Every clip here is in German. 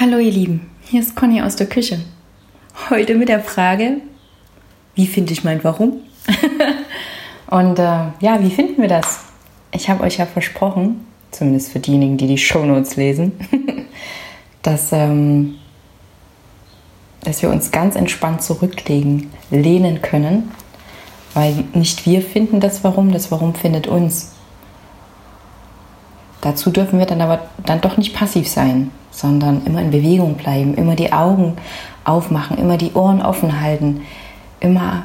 Hallo ihr Lieben, hier ist Conny aus der Küche. Heute mit der Frage, wie finde ich mein Warum? Und äh, ja, wie finden wir das? Ich habe euch ja versprochen, zumindest für diejenigen, die die Shownotes lesen, dass, ähm, dass wir uns ganz entspannt zurücklegen, lehnen können, weil nicht wir finden das Warum, das Warum findet uns. Dazu dürfen wir dann aber dann doch nicht passiv sein, sondern immer in Bewegung bleiben, immer die Augen aufmachen, immer die Ohren offen halten, immer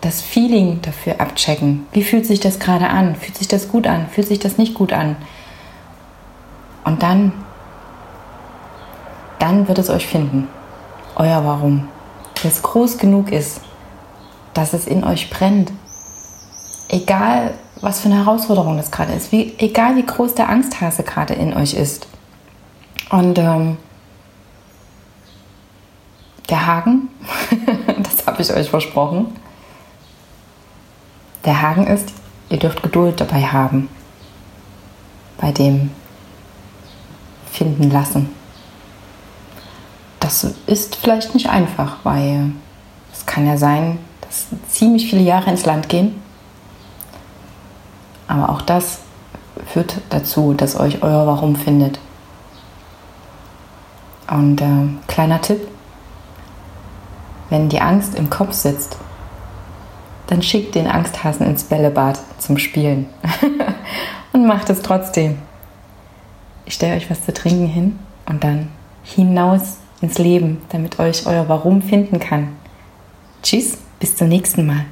das Feeling dafür abchecken. Wie fühlt sich das gerade an? Fühlt sich das gut an? Fühlt sich das nicht gut an? Und dann, dann wird es euch finden. Euer Warum. Das groß genug ist, dass es in euch brennt. Egal, was für eine Herausforderung das gerade ist, wie, egal wie groß der Angsthase gerade in euch ist. Und ähm, der Haken, das habe ich euch versprochen, der Haken ist, ihr dürft Geduld dabei haben, bei dem Finden lassen. Das ist vielleicht nicht einfach, weil es kann ja sein, dass ziemlich viele Jahre ins Land gehen aber auch das führt dazu, dass euch euer Warum findet. Und äh, kleiner Tipp, wenn die Angst im Kopf sitzt, dann schickt den Angsthasen ins Bällebad zum Spielen und macht es trotzdem. Ich stelle euch was zu trinken hin und dann hinaus ins Leben, damit euch euer Warum finden kann. Tschüss, bis zum nächsten Mal.